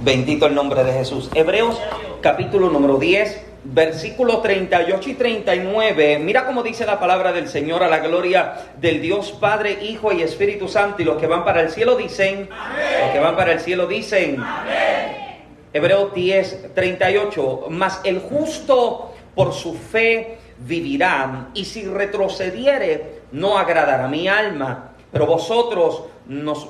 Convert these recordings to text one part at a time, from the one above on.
Bendito el nombre de Jesús. Hebreos capítulo número 10, versículos 38 y 39. Mira cómo dice la palabra del Señor a la gloria del Dios Padre, Hijo y Espíritu Santo. Y los que van para el cielo dicen, los que van para el cielo dicen, Hebreos 10, 38. Mas el justo por su fe vivirá, y si retrocediere, no agradará mi alma. Pero vosotros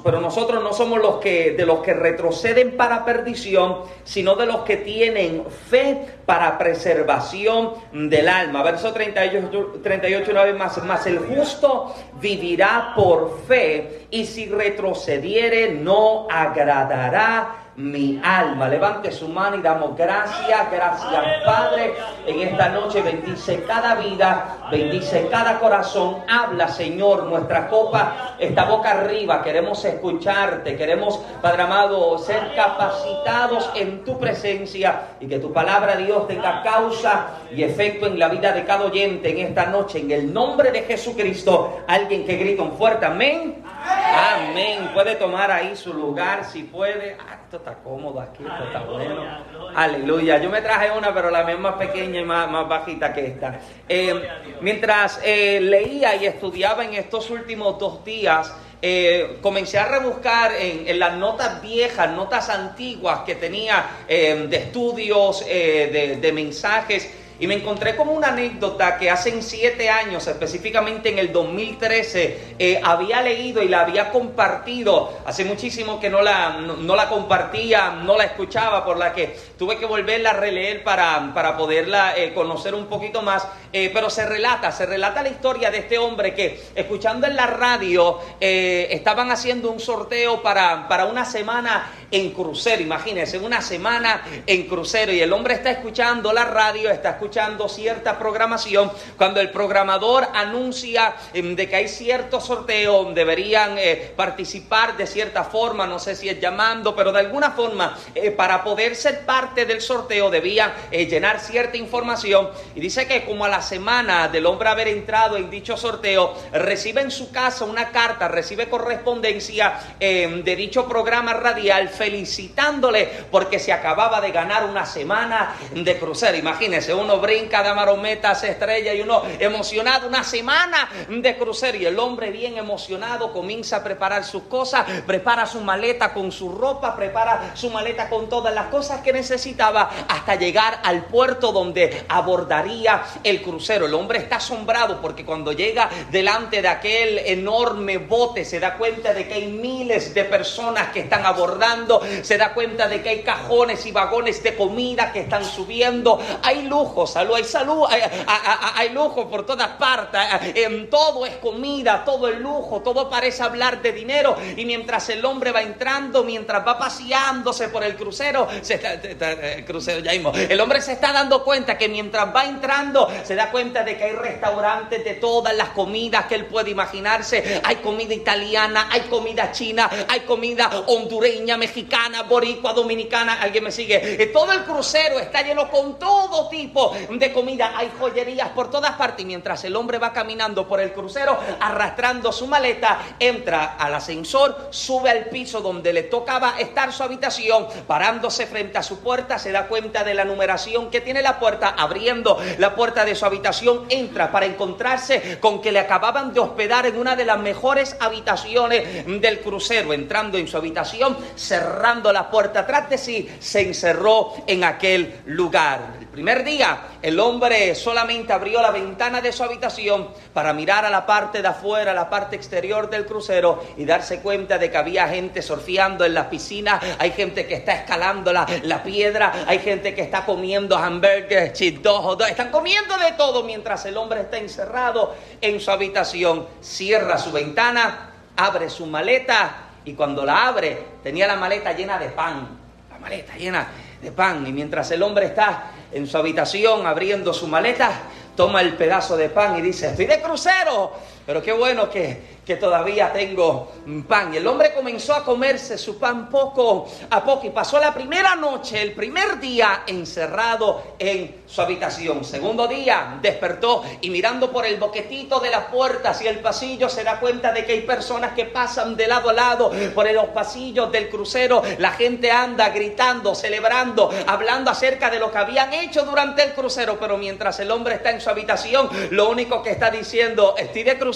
pero nosotros no somos los que de los que retroceden para perdición, sino de los que tienen fe para preservación del alma. Verso 38, 38 una vez más, más el justo vivirá por fe y si retrocediere no agradará mi alma. Levante su mano y damos gracias, gracias Padre. En esta noche bendice cada vida, bendice cada corazón. Habla Señor, nuestra copa está boca arriba. Queremos escucharte, queremos Padre amado ser capacitados en tu presencia y que tu palabra Dios tenga causa y efecto en la vida de cada oyente en esta noche. En el nombre de Jesucristo, alguien que grita un fuerte amén. Amén. Puede tomar ahí su lugar si puede. Esto está cómodo aquí, esto está bueno. Aleluya. Yo me traje una, pero la mía es más pequeña y más, más bajita que esta. Eh, mientras eh, leía y estudiaba en estos últimos dos días, eh, comencé a rebuscar en, las notas viejas, notas antiguas que tenía de estudios, de, de mensajes y me encontré como una anécdota que hace siete años, específicamente en el 2013, eh, había leído y la había compartido. Hace muchísimo que no la, no, la compartía, no la escuchaba, por la que tuve que volverla a releer para, para poderla eh, conocer un poquito más. Eh, pero se relata, se relata la historia de este hombre que, escuchando en la radio, estaban haciendo un sorteo para, para una semana en crucero. Imagínense, una semana en crucero y el hombre está escuchando la radio, está escuchando cierta programación, cuando el programador anuncia em, de que hay cierto sorteo, deberían eh, participar de cierta forma, no sé si es llamando, pero de alguna forma, eh, para poder ser parte del sorteo debían eh, llenar cierta información. Y dice que como a la semana del hombre haber entrado en dicho sorteo, recibe en su casa una carta, recibe correspondencia em, de dicho programa radial felicitándole porque se acababa de ganar una semana de crucero. Imagínense, uno brinca, da marometa, se estrella y uno emocionado, una semana de crucero y el hombre bien emocionado comienza a preparar sus cosas, prepara su maleta con su ropa, prepara su maleta con todas las cosas que necesitaba hasta llegar al puerto donde abordaría el crucero. El hombre está asombrado porque cuando llega delante de aquel enorme bote se da cuenta de que hay miles de personas que están abordando, se da cuenta de que hay cajones y vagones de comida que están subiendo, hay lujo salud, hay salud, hay, lujo por todas partes, en todo es comida, todo es lujo, todo parece hablar de dinero. Y mientras el hombre va entrando, mientras va paseándose por el crucero, el crucero ya mismo, el hombre se está dando cuenta que mientras va entrando, se da cuenta de que hay restaurantes de todas las comidas que él puede imaginarse. Hay comida italiana, hay comida china, hay comida hondureña, mexicana, boricua, dominicana. ¿Alguien me sigue? Eh, todo el crucero está lleno con todo tipo de comida, hay joyerías por todas partes. Mientras el hombre va caminando por el crucero, arrastrando su maleta, entra al ascensor, sube al piso donde le tocaba estar su habitación, parándose frente a su puerta, se da cuenta de la numeración que tiene la puerta, abriendo la puerta de su habitación, entra para encontrarse con que le acababan de hospedar en una de las mejores habitaciones del crucero. Entrando en su habitación, cerrando la puerta atrás de sí, se encerró en aquel lugar. El primer día el hombre solamente abrió la ventana de su habitación para mirar a la parte de afuera, a la parte exterior del crucero y darse cuenta de que había gente surfeando en las piscinas, hay gente que está escalando la, piedra, hay gente que está comiendo hamburgues, chitos, están comiendo de todo mientras el hombre está encerrado en su habitación. Cierra su ventana, abre su maleta y cuando la abre tenía la maleta llena de pan, la maleta llena de pan. Y mientras el hombre está en su habitación abriendo su maleta, toma el pedazo de pan y dice, estoy de crucero, pero qué bueno que, que todavía tengo pan. Y el hombre comenzó a comerse su pan poco a poco y pasó la primera noche, el primer día encerrado en su habitación. Segundo día despertó y mirando por el boquetito de las puertas y el pasillo se da cuenta de que hay personas que pasan de lado a lado por los pasillos del crucero. La gente anda gritando, celebrando, hablando acerca de lo que habían hecho durante el crucero. Pero mientras el hombre está en su habitación, lo único que está diciendo, estoy de crucero,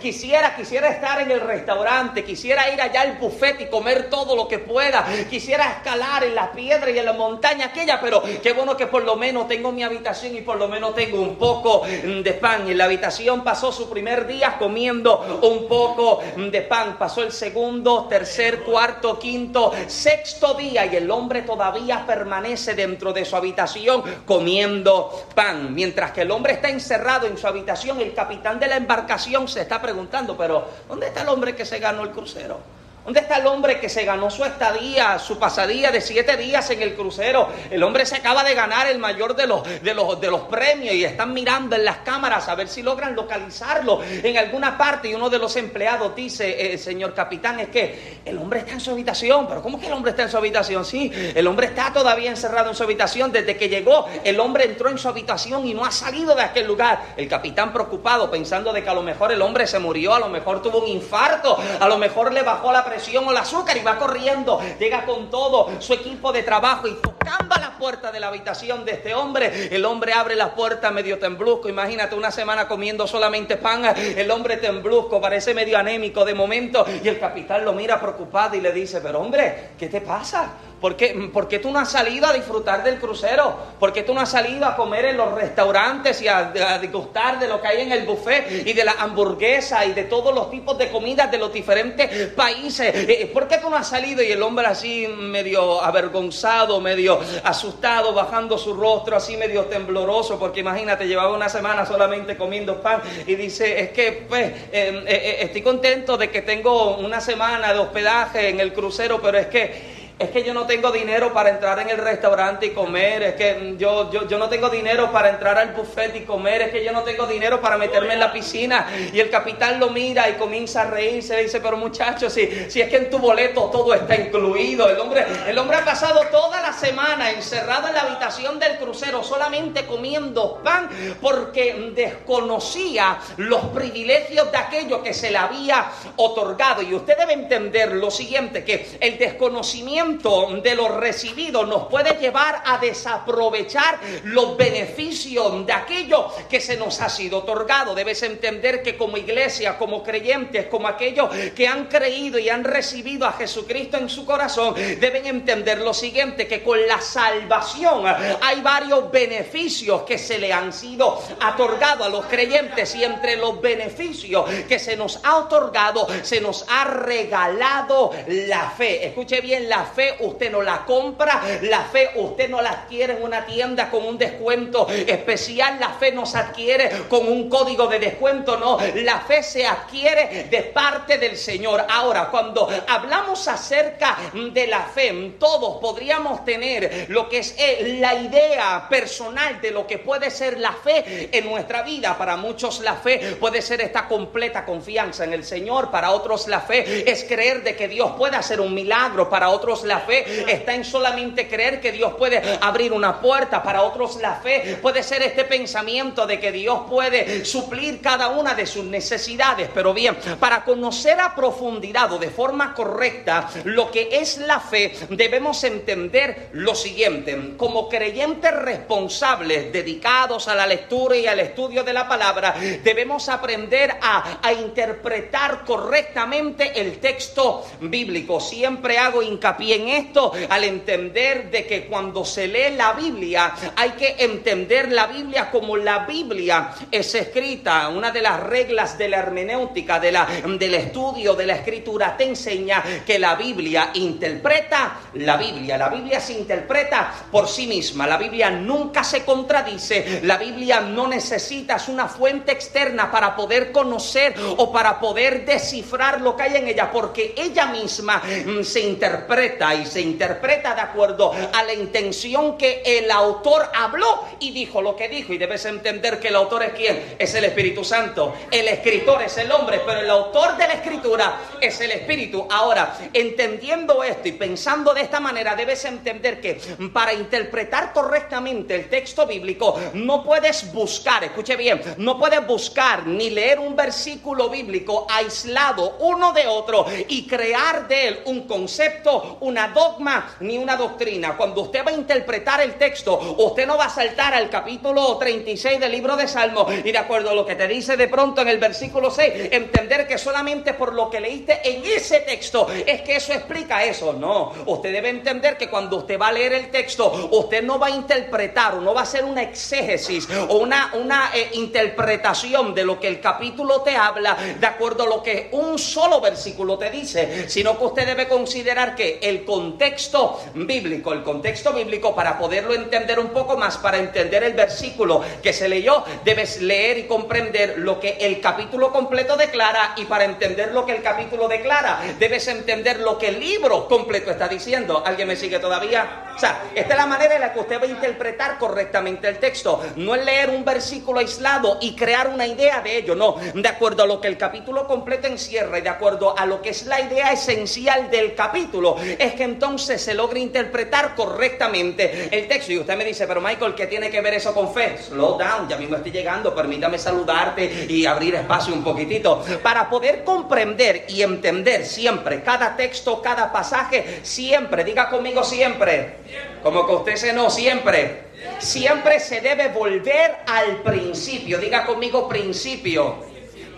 quisiera, quisiera estar en el restaurante, quisiera ir allá al buffet y comer todo lo que pueda, quisiera escalar en la piedra y en la montaña aquella, pero qué bueno que por lo menos tengo mi habitación y por lo menos tengo un poco de pan. En la habitación pasó su primer día comiendo un poco de pan, pasó el segundo, tercer, cuarto, quinto, sexto día y el hombre todavía permanece dentro de su habitación comiendo pan. Mientras que el hombre está encerrado en su habitación, el capitán de la embarcación se está preguntando, pero ¿dónde está el hombre que se ganó el crucero? ¿Dónde está el hombre que se ganó su estadía, su pasadía de siete días en el crucero? El hombre se acaba de ganar el mayor de los, de los, de los premios y están mirando en las cámaras a ver si logran localizarlo en alguna parte. Y uno de los empleados dice, eh, señor capitán, es que el hombre está en su habitación. ¿Pero cómo que el hombre está en su habitación? Sí, el hombre está todavía encerrado en su habitación. Desde que llegó, el hombre entró en su habitación y no ha salido de aquel lugar. El capitán preocupado, pensando de que a lo mejor el hombre se murió, a lo mejor tuvo un infarto, a lo mejor le bajó la presión o el azúcar y va corriendo, llega con todo su equipo de trabajo y tocando a la puerta de la habitación de este hombre, el hombre abre la puerta medio temblusco, imagínate una semana comiendo solamente pan, el hombre temblusco, parece medio anémico de momento. Y el capitán lo mira preocupado y le dice, pero hombre, ¿qué te pasa? ¿Por qué, tú no has salido a disfrutar del crucero? ¿Por qué tú no has salido a comer en los restaurantes y a, a disgustar de lo que hay en el buffet y de la hamburguesa y de todos los tipos de comidas de los diferentes países? Eh, eh, ¿Por qué tú no has salido? Y el hombre así medio avergonzado, medio asustado, bajando su rostro así medio tembloroso, porque imagínate, llevaba una semana solamente comiendo pan y dice, es que pues eh, estoy contento de que tengo una semana de hospedaje en el crucero, pero es que es que yo no tengo dinero para entrar en el restaurante y comer, es que yo, yo, no tengo dinero para entrar al buffet y comer, es que yo no tengo dinero para meterme en la piscina. Y el capitán lo mira y comienza a reírse, le dice, pero muchacho, si, si es que en tu boleto todo está incluido. El hombre, el hombre ha pasado toda la semana encerrado en la habitación del crucero solamente comiendo pan porque desconocía los privilegios de aquello que se le había otorgado. Y usted debe entender lo siguiente, que el desconocimiento de lo recibido nos puede llevar a desaprovechar los beneficios de aquello que se nos ha sido otorgado. Debes entender que como iglesia, como creyentes, como aquellos que han creído y han recibido a Jesucristo en su corazón, deben entender lo siguiente, que con la salvación hay varios beneficios que se le han sido otorgados a los creyentes y entre los beneficios que se nos ha otorgado, se nos ha regalado la fe. Escuche bien, la fe usted no la compra, la fe usted no la adquiere en una tienda con un descuento especial, la fe no se adquiere con un código de descuento, no, la fe se adquiere de parte del Señor. Ahora, cuando hablamos acerca de la fe, todos podríamos tener lo que es eh, la idea personal de lo que puede ser la fe en nuestra vida. Para muchos la fe puede ser esta completa confianza en el Señor, para otros la fe es creer de que Dios puede hacer un milagro, para otros la fe está en solamente creer que Dios puede abrir una puerta. Para otros la fe puede ser este pensamiento de que Dios puede suplir cada una de sus necesidades. Pero bien, para conocer a profundidad o de forma correcta lo que es la fe, debemos entender lo siguiente. Como creyentes responsables, dedicados a la lectura y al estudio de la palabra, debemos aprender a, a interpretar correctamente el texto bíblico. Siempre hago hincapié en esto al entender de que cuando se lee la Biblia hay que entender la Biblia como la Biblia es escrita. Una de las reglas de la hermenéutica, de la, del estudio de la escritura, te enseña que la Biblia interpreta la Biblia. La Biblia se interpreta por sí misma. La Biblia nunca se contradice. La Biblia no necesitas una fuente externa para poder conocer o para poder descifrar lo que hay en ella, porque ella misma mm, se interpreta y se interpreta de acuerdo a la intención que el autor habló y dijo lo que dijo. Y debes entender que el autor es quién? Es el Espíritu Santo. El escritor es el hombre, pero el autor de la escritura es el Espíritu. Ahora, entendiendo esto y pensando de esta manera, debes entender que para interpretar correctamente el texto bíblico no puedes buscar, escuche bien, no puedes buscar ni leer un versículo bíblico aislado uno de otro y crear de él un concepto, una dogma ni una doctrina. Cuando usted va a interpretar el texto, usted no va a saltar al capítulo 36 del libro de Salmo y de acuerdo a lo que te dice de pronto en el versículo 6, entender que solamente por lo que leíste en ese texto es que eso explica eso. No, usted debe entender que cuando usted va a leer el texto, usted no va a interpretar o no va a hacer una exégesis o una, una eh, interpretación de lo que el capítulo te habla de acuerdo a lo que un solo versículo te dice, sino que usted debe considerar que el contexto bíblico, el contexto bíblico para poderlo entender un poco más, para entender el versículo que se leyó, debes leer y comprender lo que el capítulo completo declara y para entender lo que el capítulo declara, debes entender lo que el libro completo está diciendo. ¿Alguien me sigue todavía? O sea, esta es la manera en la que usted va a interpretar correctamente el texto. No es leer un versículo aislado y crear una idea de ello, no. De acuerdo a lo que el capítulo completo encierra y de acuerdo a lo que es la idea esencial del capítulo, es que entonces se logra interpretar correctamente el texto. Y usted me dice, pero Michael, ¿qué tiene que ver eso con fe? Slow down, ya mismo estoy llegando, permítame saludarte y abrir espacio un poquitito. Para poder comprender y entender siempre cada texto, cada pasaje, siempre, diga conmigo siempre como que usted se no siempre. Siempre se debe volver al principio. Diga conmigo principio.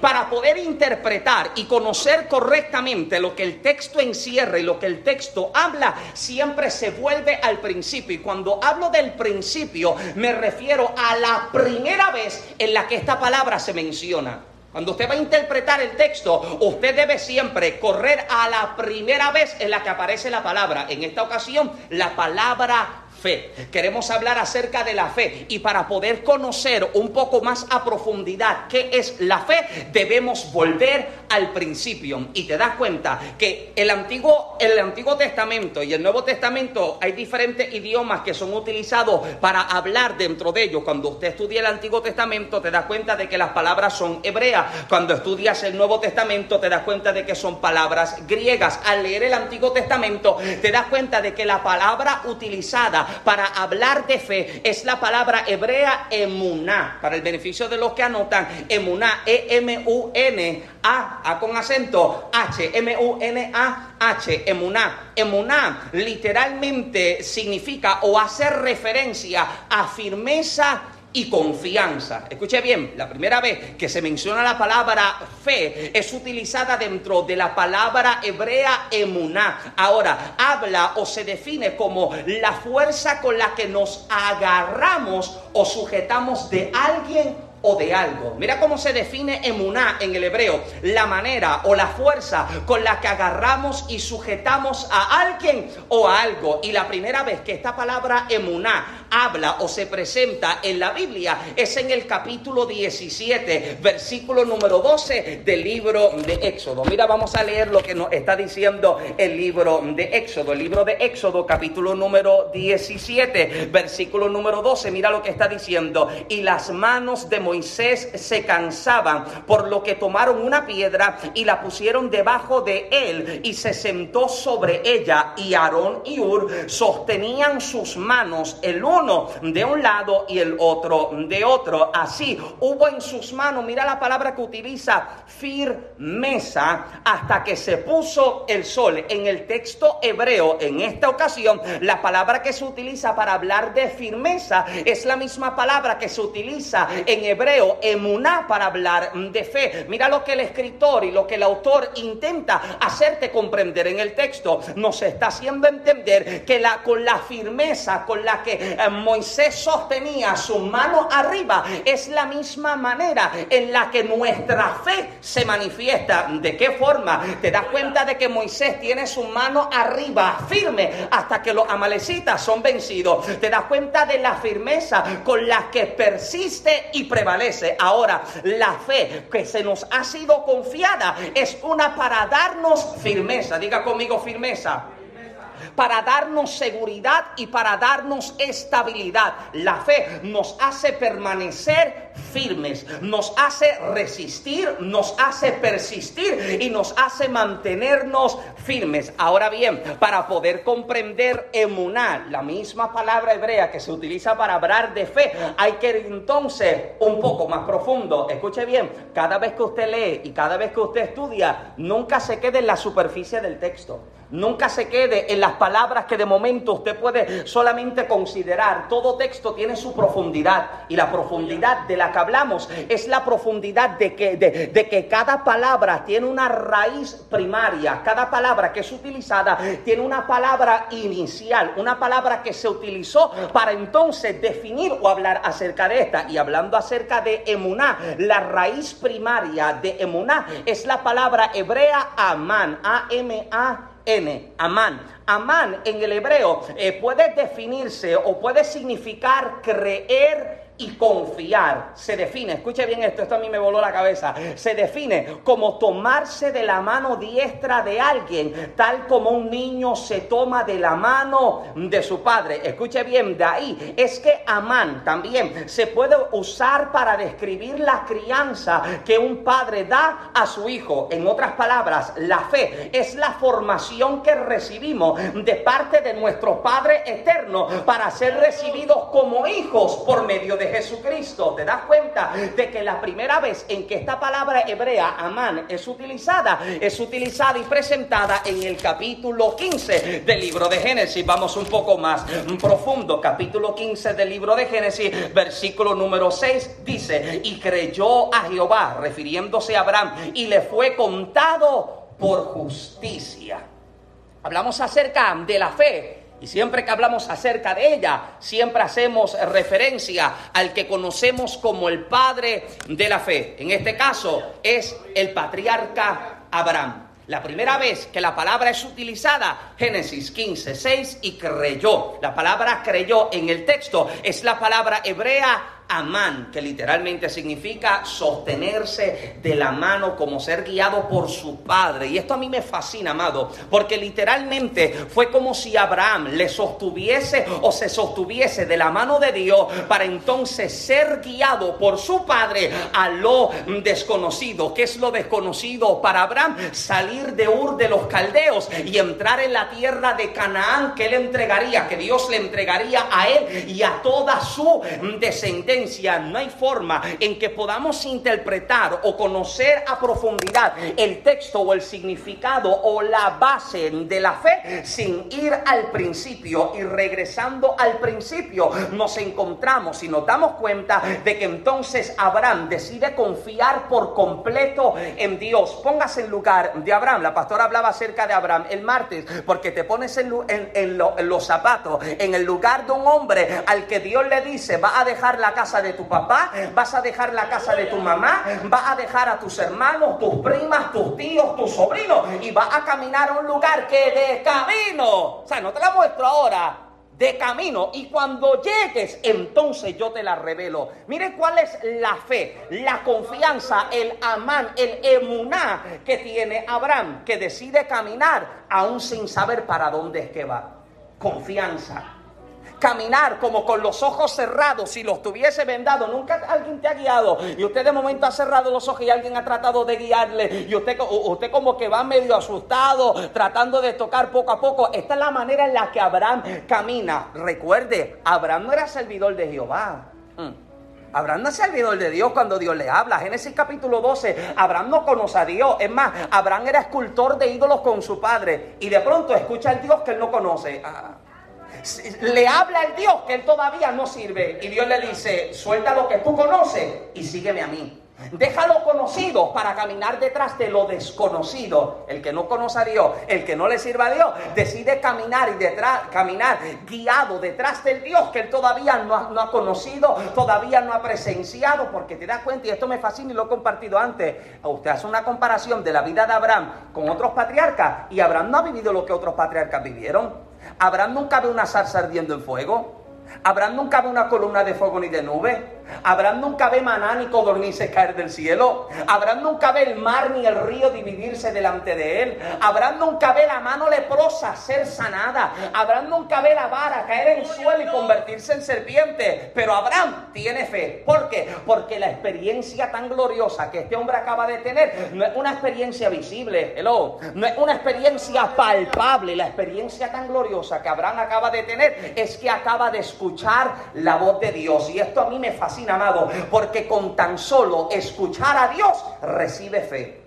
Para poder interpretar y conocer correctamente lo que el texto encierra y lo que el texto habla, siempre se vuelve al principio. Y cuando hablo del principio, me refiero a la primera vez en la que esta palabra se menciona. Cuando usted va a interpretar el texto, usted debe siempre correr a la primera vez en la que aparece la palabra. En esta ocasión, la palabra Queremos hablar acerca de la fe y para poder conocer un poco más a profundidad qué es la fe, debemos volver al principio. Y te das cuenta que el Antiguo, el Antiguo Testamento y el Nuevo Testamento hay diferentes idiomas que son utilizados para hablar dentro de ellos. Cuando usted estudia el Antiguo Testamento, te das cuenta de que las palabras son hebreas. Cuando estudias el Nuevo Testamento, te das cuenta de que son palabras griegas. Al leer el Antiguo Testamento, te das cuenta de que la palabra utilizada para hablar de fe es la palabra hebrea emuná. Para el beneficio de los que anotan, emuná, E-M-U-N-A, A con acento, H, M-U-N-A-H, emuná. Emuná literalmente significa o hace referencia a firmeza y confianza. Escuche bien, la primera vez que se menciona la palabra fe es utilizada dentro de la palabra hebrea emuná. Ahora, habla o se define como la fuerza con la que nos agarramos o sujetamos de alguien o de algo. Mira cómo se define emuná en el hebreo, la manera o la fuerza con la que agarramos y sujetamos a alguien o a algo. Y la primera vez que esta palabra emuná habla o se presenta en la Biblia es en el capítulo 17, versículo número 12 del libro de Éxodo. Mira, vamos a leer lo que nos está diciendo el libro de Éxodo. El libro de Éxodo, capítulo número 17, versículo número 12. Mira lo que está diciendo. Y las manos de Moisés se cansaban, por lo que tomaron una piedra y la pusieron debajo de él y se sentó sobre ella. Y Aarón y Ur sostenían sus manos el uno de un lado y el otro de otro. Así hubo en sus manos, mira la palabra que utiliza, firmeza, hasta que se puso el sol. En el texto hebreo, en esta ocasión, la palabra que se utiliza para hablar de firmeza es la misma palabra que se utiliza en hebreo emuná, para hablar de fe. Mira lo que el escritor y lo que el autor intenta hacerte comprender en el texto. Nos está haciendo entender que la, con la firmeza con la que eh, Moisés sostenía su mano arriba es la misma manera en la que nuestra fe se manifiesta. ¿De qué forma? Te das cuenta de que Moisés tiene su mano arriba, firme, hasta que los amalecitas son vencidos. Te das cuenta de la firmeza con la que persiste y prevalece Ahora, la fe que se nos ha sido confiada es una para darnos firmeza. Diga conmigo firmeza para darnos seguridad y para darnos estabilidad. La fe nos hace permanecer firmes, nos hace resistir, nos hace persistir y nos hace mantenernos firmes. Ahora bien, para poder comprender emunar, la misma palabra hebrea que se utiliza para hablar de fe, hay que ir entonces un poco más profundo. Escuche bien, cada vez que usted lee y cada vez que usted estudia, nunca se quede en la superficie del texto. Nunca se quede en las palabras que de momento usted puede solamente considerar. Todo texto tiene su profundidad y la profundidad de la que hablamos es la profundidad de que, de, que cada palabra tiene una raíz primaria. Cada palabra que es utilizada tiene una palabra inicial, una palabra que se utilizó para entonces definir o hablar acerca de esta. Y hablando acerca de emuná, la raíz primaria de emuná es la palabra hebrea amán, A-M-A. N, Amán. Amán en el hebreo eh, puede definirse o puede significar creer y confiar. Se define, escuche bien esto, esto a mí me voló la cabeza. Se define como tomarse de la mano diestra de alguien, tal como un niño se toma de la mano de su padre. Escuche bien, de ahí es que Amán también se puede usar para describir la crianza que un padre da a su hijo. En otras palabras, la fe es la formación que recibimos de parte de nuestro Padre eterno para ser recibidos como hijos por medio de Jesucristo, te das cuenta de que la primera vez en que esta palabra hebrea, amán, es utilizada, es utilizada y presentada en el capítulo 15 del libro de Génesis. Vamos un poco más profundo. Capítulo 15 del libro de Génesis, versículo número 6, dice, y creyó a Jehová, refiriéndose a Abraham, y le fue contado por justicia. Hablamos acerca de la fe y siempre que hablamos acerca de ella, siempre hacemos referencia al que conocemos como el padre de la fe. En este caso es el patriarca Abraham. La primera vez que la palabra es utilizada, Génesis 15, 6, y creyó. La palabra creyó en el texto es la palabra hebrea Amán, que literalmente significa sostenerse de la mano como ser guiado por su padre. Y esto a mí me fascina, amado, porque literalmente fue como si Abraham le sostuviese o se sostuviese de la mano de Dios para entonces ser guiado por su padre a lo desconocido. ¿Qué es lo desconocido para Abraham? Salir de Ur de los caldeos y entrar en la tierra de Canaán que él entregaría, que Dios le entregaría a él y a toda su descendencia no hay forma en que podamos interpretar o conocer a profundidad el texto o el significado o la base de la fe sin ir al principio y regresando al principio nos encontramos y nos damos cuenta de que entonces Abraham decide confiar por completo en Dios. Póngase en lugar de Abraham. La pastora hablaba acerca de Abraham el martes porque te pones en, en los zapatos, en el lugar de un hombre al que Dios le dice va a dejar la casa de tu papá, vas a dejar la casa de tu mamá, vas a dejar a tus hermanos, tus primas, tus tíos, tus sobrinos y vas a caminar a un lugar que de camino, o sea, no te la muestro ahora, de camino y cuando llegues entonces yo te la revelo. Mire cuál es la fe, la confianza, el amán, el emuná que tiene Abraham, que decide caminar aún sin saber para dónde es que va. Confianza caminar como con los ojos cerrados, si los tuviese vendado, nunca alguien te ha guiado y usted de momento ha cerrado los ojos y alguien ha tratado de guiarle y usted, usted como que va medio asustado, tratando de tocar poco a poco. Esta es la manera en la que Abraham camina. Recuerde, Abraham no era servidor de Jehová. Mm. Abraham no es servidor de Dios cuando Dios le habla. Génesis capítulo 12, Abraham no conoce a Dios. Es más, Abraham era escultor de ídolos con su padre. Y de pronto escucha al Dios que él no conoce. Ah, le habla el Dios que él todavía no sirve. Y Dios le dice, suelta lo que tú conoces y sígueme a mí. Déjalo conocido para caminar detrás de lo desconocido. El que no conoce a Dios, el que no le sirva a Dios, decide caminar y detrás, caminar guiado detrás del Dios que él todavía no ha, no ha conocido, todavía no ha presenciado, porque te das cuenta, y esto me fascina y lo he compartido antes. Usted hace una comparación de la vida de Abraham con otros patriarcas y Abraham no ha vivido lo que otros patriarcas vivieron. Abraham nunca ve una zarza ardiendo en fuego. Abraham nunca ve una columna de fuego ni de nube. Abraham nunca ve maná ni codornices caer del cielo. Abraham nunca ve el mar ni el río dividirse delante de él. Abraham nunca ve la mano leprosa ser sanada. Abraham nunca ve la vara caer en el suelo y convertirse en serpiente. Pero Abraham tiene fe. ¿Por qué? Porque la experiencia tan gloriosa que este hombre acaba de tener no es una experiencia visible, hello, no es una experiencia palpable. La experiencia tan gloriosa que Abraham acaba de tener es que acaba de escuchar la voz de Dios. Y esto a mí me fascina, amado, porque con tan solo escuchar a Dios recibe fe.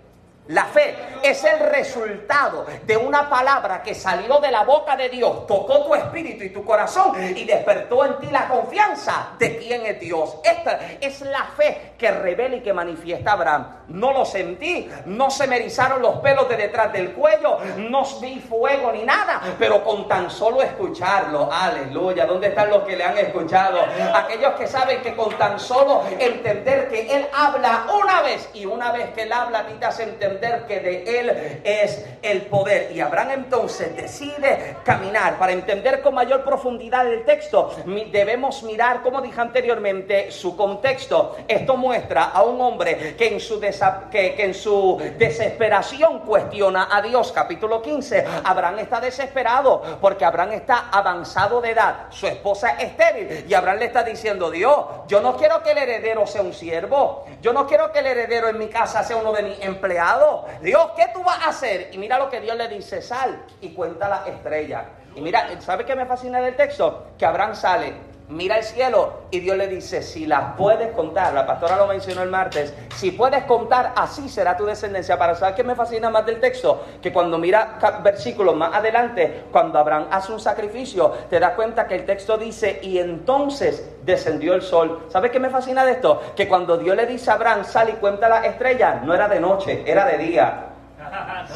La fe es el resultado de una palabra que salió de la boca de Dios, tocó tu espíritu y tu corazón y despertó en ti la confianza de quién es Dios. Esta es la fe que revela y que manifiesta Abraham. No lo sentí, no se me erizaron los pelos de detrás del cuello, no vi fuego ni nada, pero con tan solo escucharlo, aleluya, ¿dónde están los que le han escuchado? Aquellos que saben que con tan solo entender que Él habla una vez y una vez que Él habla a ti te hace entender que de Él es el poder. Y Abraham entonces decide caminar. Para entender con mayor profundidad el texto, debemos mirar, como dije anteriormente, su contexto. Esto muestra a un hombre que en su, que, en su desesperación cuestiona a Dios. Capítulo 15. Abraham está desesperado porque Abraham está avanzado de edad. Su esposa es estéril. Y Abraham le está diciendo, Dios, yo no quiero que el heredero sea un siervo. Yo no quiero que el heredero en mi casa sea uno de mis empleados. Dios, ¿qué tú vas a hacer? Y mira lo que Dios le dice, sal y cuenta las estrellas. Y mira, ¿sabe qué me fascina del texto? Que Abraham sale, mira el cielo y Dios le dice, si las puedes contar, la pastora lo mencionó el martes, si puedes contar, así será tu descendencia. Para saber qué me fascina más del texto, que cuando mira versículos más adelante, cuando Abraham hace un sacrificio, te das cuenta que el texto dice, y entonces descendió el sol. ¿Sabes qué me fascina de esto? Que cuando Dios le dice a Abraham, sal y cuenta las estrellas, no era de noche, era de día.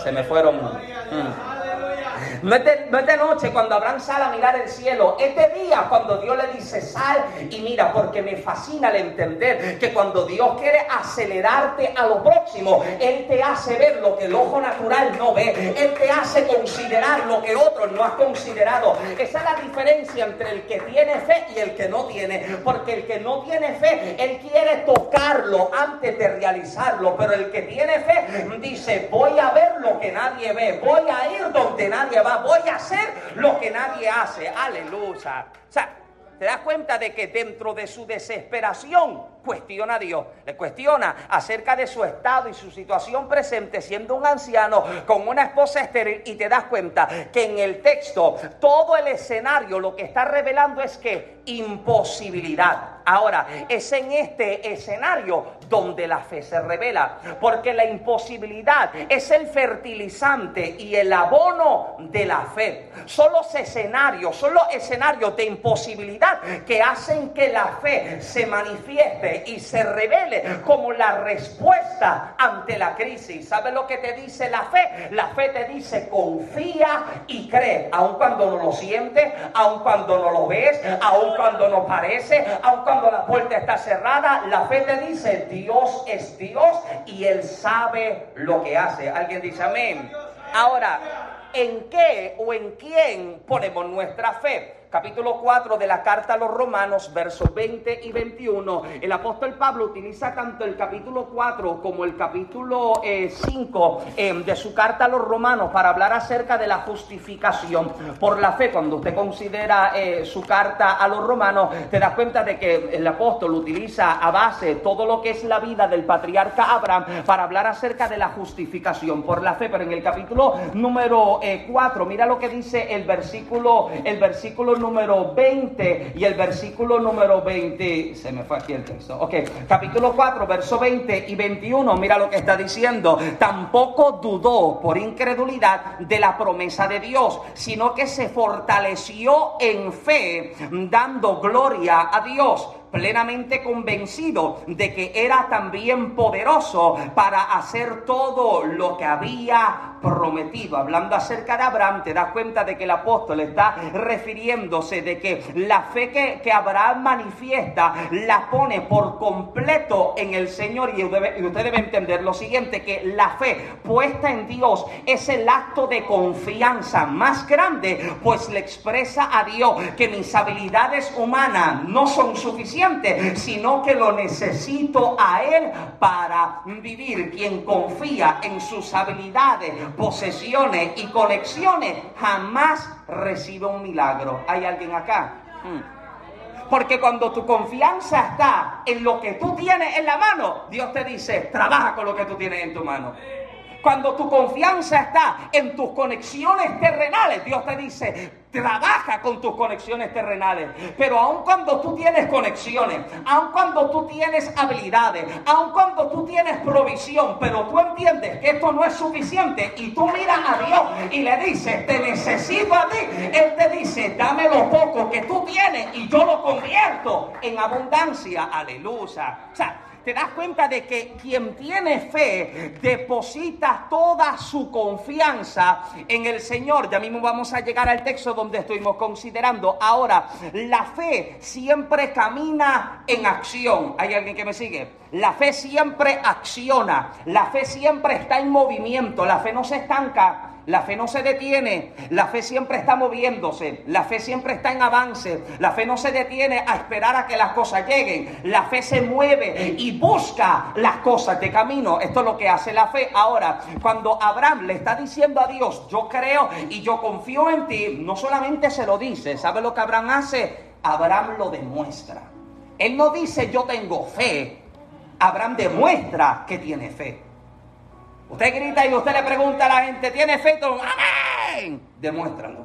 Se me fueron. Mm. No es, de, noche cuando Abraham sale a mirar el cielo. Es de día cuando Dios le dice sal y mira, porque me fascina el entender que cuando Dios quiere acelerarte a lo próximo, Él te hace ver lo que el ojo natural no ve. Él te hace considerar lo que otros no has considerado. Esa es la diferencia entre el que tiene fe y el que no tiene. Porque el que no tiene fe, Él quiere tocarlo antes de realizarlo. Pero el que tiene fe dice, voy a ver lo que nadie ve. Voy a ir donde nadie va voy a hacer lo que nadie hace. Aleluya. O sea, te das cuenta de que dentro de su desesperación cuestiona a Dios, le cuestiona acerca de su estado y su situación presente siendo un anciano con una esposa estéril y te das cuenta que en el texto todo el escenario lo que está revelando es que imposibilidad. Ahora, es en este escenario donde la fe se revela, porque la imposibilidad es el fertilizante y el abono de la fe. Son los escenarios, son los escenarios de imposibilidad que hacen que la fe se manifieste y se revele como la respuesta ante la crisis. ¿Sabes lo que te dice la fe? La fe te dice confía y cree, aun cuando no lo sientes, aun cuando no lo ves, aun cuando no parece, aun cuando la puerta está cerrada, la fe te dice Dios es Dios y Él sabe lo que hace. Alguien dice amén. Ahora, ¿en qué o en quién ponemos nuestra fe? Capítulo 4 de la carta a los romanos, versos 20 y 21, el apóstol Pablo utiliza tanto el capítulo 4 como el capítulo 5 eh, de su carta a los romanos para hablar acerca de la justificación por la fe. Cuando usted considera eh, su carta a los romanos, te das cuenta de que el apóstol utiliza a base todo lo que es la vida del patriarca Abraham para hablar acerca de la justificación por la fe. Pero en el capítulo número 4, eh, mira lo que dice el versículo, el versículo número 20 y el versículo número 20. Se me fue aquí el texto. Ok, capítulo 4, verso 20 y 21. Mira lo que está diciendo. Tampoco dudó por incredulidad de la promesa de Dios, sino que se fortaleció en fe, dando gloria a Dios plenamente convencido de que era también poderoso para hacer todo lo que había prometido. Hablando acerca de Abraham, te das cuenta de que el apóstol está refiriéndose de que la fe que, que Abraham manifiesta la pone por completo en el Señor. Y usted, y usted debe entender lo siguiente, que la fe puesta en Dios es el acto de confianza más grande, pues le expresa a Dios que mis habilidades humanas no son suficientes, sino que lo necesito a Él para vivir. Quien confía en sus habilidades, posesiones y conexiones, jamás recibe un milagro. ¿Hay alguien acá? Hmm. Porque cuando tu confianza está en lo que tú tienes en la mano, Dios te dice, trabaja con lo que tú tienes en tu mano. Cuando tu confianza está en tus conexiones terrenales, Dios te dice, trabaja con tus conexiones terrenales. Pero aun cuando tú tienes conexiones, aun cuando tú tienes habilidades, aun cuando tú tienes provisión, pero tú entiendes que esto no es suficiente y tú miras a Dios y le dices, te necesito a ti, Él te dice, dame lo poco que tú tienes y yo lo convierto en abundancia. Aleluya. O sea, te das cuenta de que quien tiene fe deposita toda su confianza en el Señor. Ya mismo vamos a llegar al texto donde estuvimos considerando. Ahora, la fe siempre camina en acción. ¿Hay alguien que me sigue? La fe siempre acciona. La fe siempre está en movimiento. La fe no se estanca. La fe no se detiene, la fe siempre está moviéndose, la fe siempre está en avance, la fe no se detiene a esperar a que las cosas lleguen, la fe se mueve y busca las cosas de camino. Esto es lo que hace la fe. Ahora, cuando Abraham le está diciendo a Dios, yo creo y yo confío en ti, no solamente se lo dice, ¿sabe lo que Abraham hace? Abraham lo demuestra. Él no dice yo tengo fe, Abraham demuestra que tiene fe. Usted grita y usted le pregunta a la gente, ¿tiene fe? ¡Amén! Demuéstralo.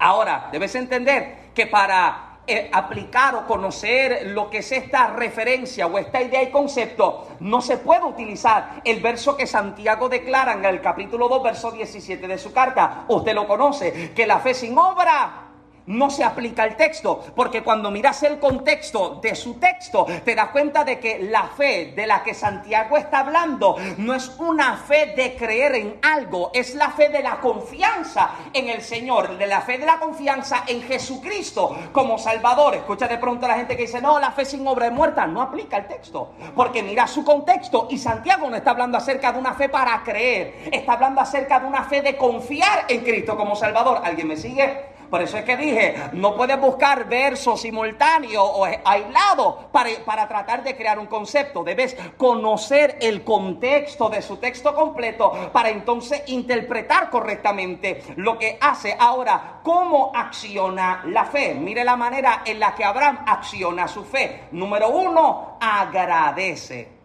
Ahora, debes entender que para eh, aplicar o conocer lo que es esta referencia o esta idea y concepto, no se puede utilizar el verso que Santiago declara en el capítulo 2, verso 17 de su carta. Usted lo conoce, que la fe sin obra no se aplica el texto, porque cuando miras el contexto de su texto, te das cuenta de que la fe de la que Santiago está hablando no es una fe de creer en algo, es la fe de la confianza en el Señor, de la fe de la confianza en Jesucristo como Salvador. Escucha de pronto a la gente que dice, no, la fe sin obra es muerta, no aplica el texto, porque mira su contexto y Santiago no está hablando acerca de una fe para creer, está hablando acerca de una fe de confiar en Cristo como Salvador. ¿Alguien me sigue? Por eso es que dije, no puedes buscar versos simultáneos o aislados para, para tratar de crear un concepto. Debes conocer el contexto de su texto completo para entonces interpretar correctamente lo que hace. Ahora, ¿cómo acciona la fe? Mire la manera en la que Abraham acciona su fe. Número uno, agradece.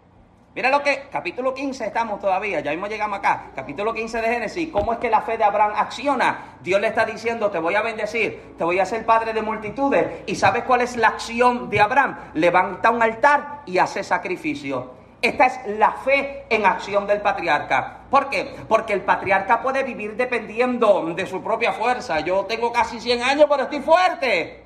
Mira lo que, capítulo 15 estamos todavía, ya mismo llegamos acá, capítulo 15 de Génesis, ¿cómo es que la fe de Abraham acciona? Dios le está diciendo, te voy a bendecir, te voy a hacer padre de multitudes. ¿Y sabes cuál es la acción de Abraham? Levanta un altar y hace sacrificio. Esta es la fe en acción del patriarca. ¿Por qué? Porque el patriarca puede vivir dependiendo de su propia fuerza. Yo tengo casi 100 años, pero estoy fuerte.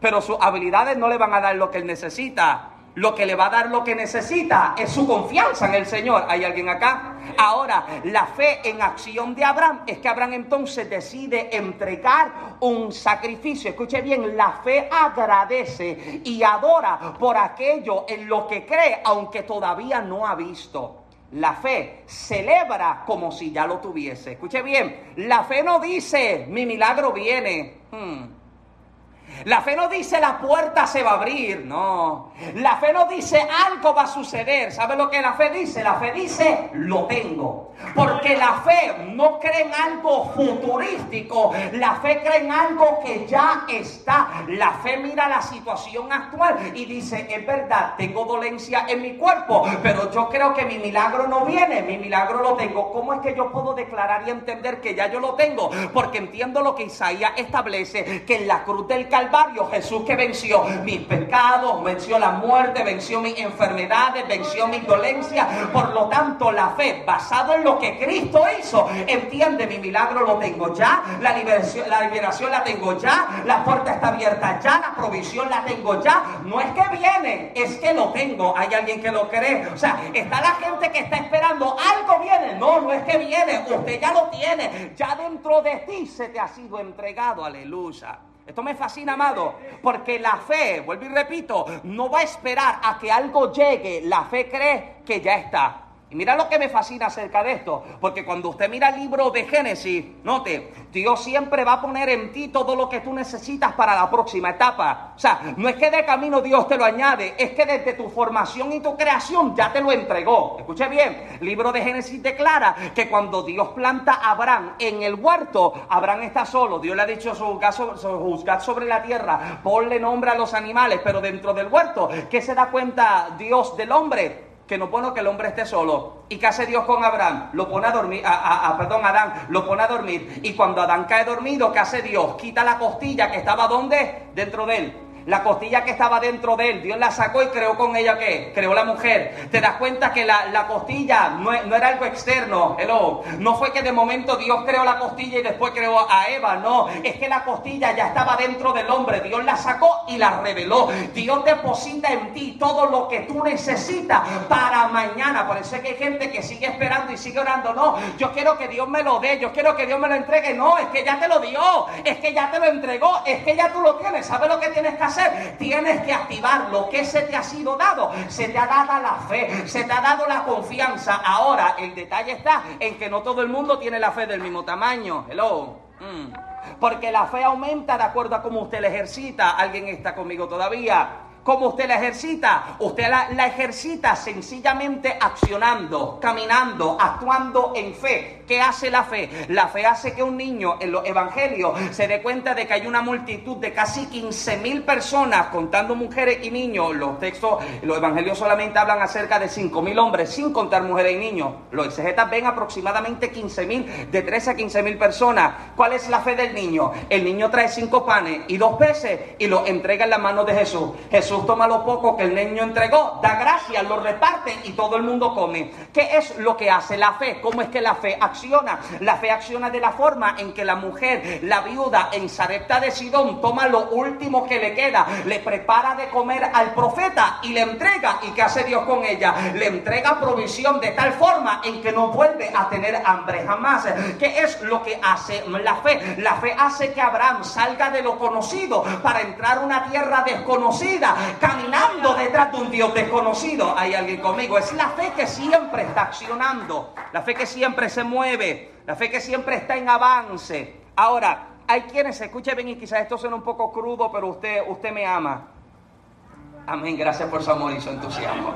Pero sus habilidades no le van a dar lo que él necesita lo que le va a dar lo que necesita es su confianza en el Señor. ¿Hay alguien acá? Ahora, la fe en acción de Abraham es que Abraham entonces decide entregar un sacrificio. Escuche bien, la fe agradece y adora por aquello en lo que cree, aunque todavía no ha visto. La fe celebra como si ya lo tuviese. Escuche bien, la fe no dice, mi milagro viene. Hmm. La fe no dice la puerta se va a abrir, no. La fe no dice algo va a suceder. ¿Sabe lo que la fe dice? La fe dice lo tengo. Porque la fe no cree en algo futurístico. La fe cree en algo que ya está. La fe mira la situación actual y dice, es verdad, tengo dolencia en mi cuerpo, pero yo creo que mi milagro no viene. Mi milagro lo tengo. ¿Cómo es que yo puedo declarar y entender que ya yo lo tengo? Porque entiendo lo que Isaías establece, que en la cruz del Calvario, Jesús que venció mis pecados, venció la muerte, venció mis enfermedades, venció mis dolencias. Por lo tanto, la fe basado en lo que Cristo hizo, entiende, mi milagro lo tengo ya, la liberación, la liberación la tengo ya, la puerta está abierta ya, la provisión la tengo ya. No es que viene, es que lo tengo. Hay alguien que lo cree. O sea, está la gente que está esperando, algo viene. No, no es que viene, usted ya lo tiene. Ya dentro de ti se te ha sido entregado. Aleluya. Esto me fascina, amado, porque la fe, vuelvo y repito, no va a esperar a que algo llegue. La fe cree que ya está. Y mira lo que me fascina acerca de esto, porque cuando usted mira el libro de Génesis, note, Dios siempre va a poner en ti todo lo que tú necesitas para la próxima etapa. O sea, no es que de camino Dios te lo añade, es que desde tu formación y tu creación ya te lo entregó. Escuche bien, el libro de Génesis declara que cuando Dios planta a Abraham en el huerto, Abraham está solo. Dios le ha dicho juzgar sobre la tierra, ponle nombre a los animales, pero dentro del huerto, ¿qué se da cuenta Dios del hombre? Que no pone que el hombre esté solo. ¿Y qué hace Dios con Abraham? Lo pone a dormir, a, perdón, Adán, lo pone a dormir. Y cuando Adán cae dormido, ¿qué hace Dios? Quita la costilla que estaba donde? Dentro de él la costilla que estaba dentro de él, Dios la sacó y creó con ella qué? Creó la mujer. Te das cuenta que la, costilla no, era algo externo, hello. No fue que de momento Dios creó la costilla y después creó a Eva, no. Es que la costilla ya estaba dentro del hombre. Dios la sacó y la reveló. Dios deposita en ti todo lo que tú necesitas para mañana. Es que hay gente que sigue esperando y sigue orando. No, yo quiero que Dios me lo dé, yo quiero que Dios me lo entregue. No, es que ya te lo dio, es que ya te lo entregó, es que ya tú lo tienes. ¿Sabes lo que tienes que hacer? Tienes que activar lo que se te ha sido dado. Se te ha dado la fe, se te ha dado la confianza. Ahora, el detalle está en que no todo el mundo tiene la fe del mismo tamaño. Hello. Mm. Porque la fe aumenta de acuerdo a cómo usted la ejercita. ¿Alguien está conmigo todavía? ¿Cómo usted la ejercita? Usted la, ejercita sencillamente accionando, caminando, actuando en fe. ¿Qué hace la fe? La fe hace que un niño en los evangelios se dé cuenta de que hay una multitud de casi 15 mil personas, contando mujeres y niños. Los textos, los evangelios solamente hablan acerca de 5 mil hombres, sin contar mujeres y niños. Los exegetas ven aproximadamente 15 mil, de 13 a 15 mil personas. ¿Cuál es la fe del niño? El niño trae cinco panes y dos peces y los entrega en la mano de Jesús. Jesús toma lo poco que el niño entregó, da gracias, lo reparte y todo el mundo come. ¿Qué es lo que hace la fe? ¿Cómo es que la fe La fe acciona de la forma en que la mujer, la viuda en Sarepta de Sidón, toma lo último que le queda, le prepara de comer al profeta y le entrega. ¿Y qué hace Dios con ella? Le entrega provisión de tal forma en que no vuelve a tener hambre jamás. ¿Qué es lo que hace la fe? La fe hace que Abraham salga de lo conocido para entrar a una tierra desconocida caminando detrás de un Dios desconocido. Hay alguien conmigo. Es la fe que siempre está accionando, la fe que siempre se mueve, la fe que siempre está en avance. Ahora, hay quienes, escuchen bien y quizás esto suena un poco crudo, pero usted, usted me ama. Amén, gracias por su amor y su entusiasmo.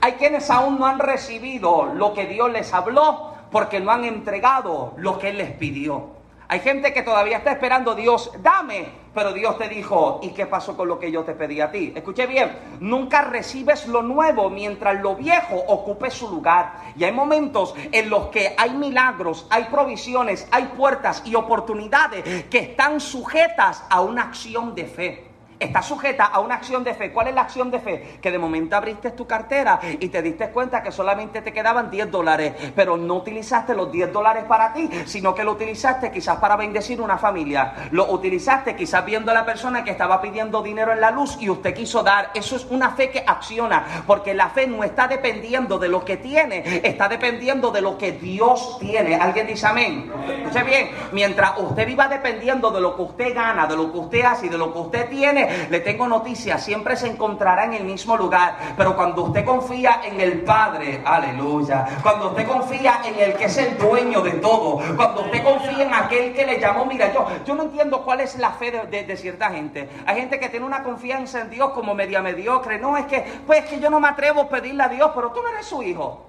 Hay quienes aún no han recibido lo que Dios les habló porque no han entregado lo que Él les pidió. Hay gente que todavía está esperando, Dios, dame. Pero Dios te dijo, ¿y qué pasó con lo que yo te pedí a ti? Escuche bien, nunca recibes lo nuevo mientras lo viejo ocupe su lugar. Y hay momentos en los que hay milagros, hay provisiones, hay puertas y oportunidades que están sujetas a una acción de fe está sujeta a una acción de fe. ¿Cuál es la acción de fe? Que de momento abriste tu cartera y te diste cuenta que solamente te quedaban 10 dólares, pero no utilizaste los 10 dólares para ti, sino que lo utilizaste quizás para bendecir una familia. Lo utilizaste quizás viendo a la persona que estaba pidiendo dinero en la luz y usted quiso dar. Eso es una fe que acciona, porque la fe no está dependiendo de lo que tiene, está dependiendo de lo que Dios tiene. ¿Alguien dice amén? Escuche bien, mientras usted viva dependiendo de lo que usted gana, de lo que usted hace y de lo que usted tiene, le tengo noticias, siempre se encontrará en el mismo lugar. Pero cuando usted confía en el Padre, aleluya, cuando usted confía en el que es el dueño de todo, cuando usted confía en aquel que le llamó, mira, yo, yo no entiendo cuál es la fe de, cierta gente. Hay gente que tiene una confianza en Dios como media mediocre. No, es que, pues que yo no me atrevo a pedirle a Dios, pero tú no eres su hijo.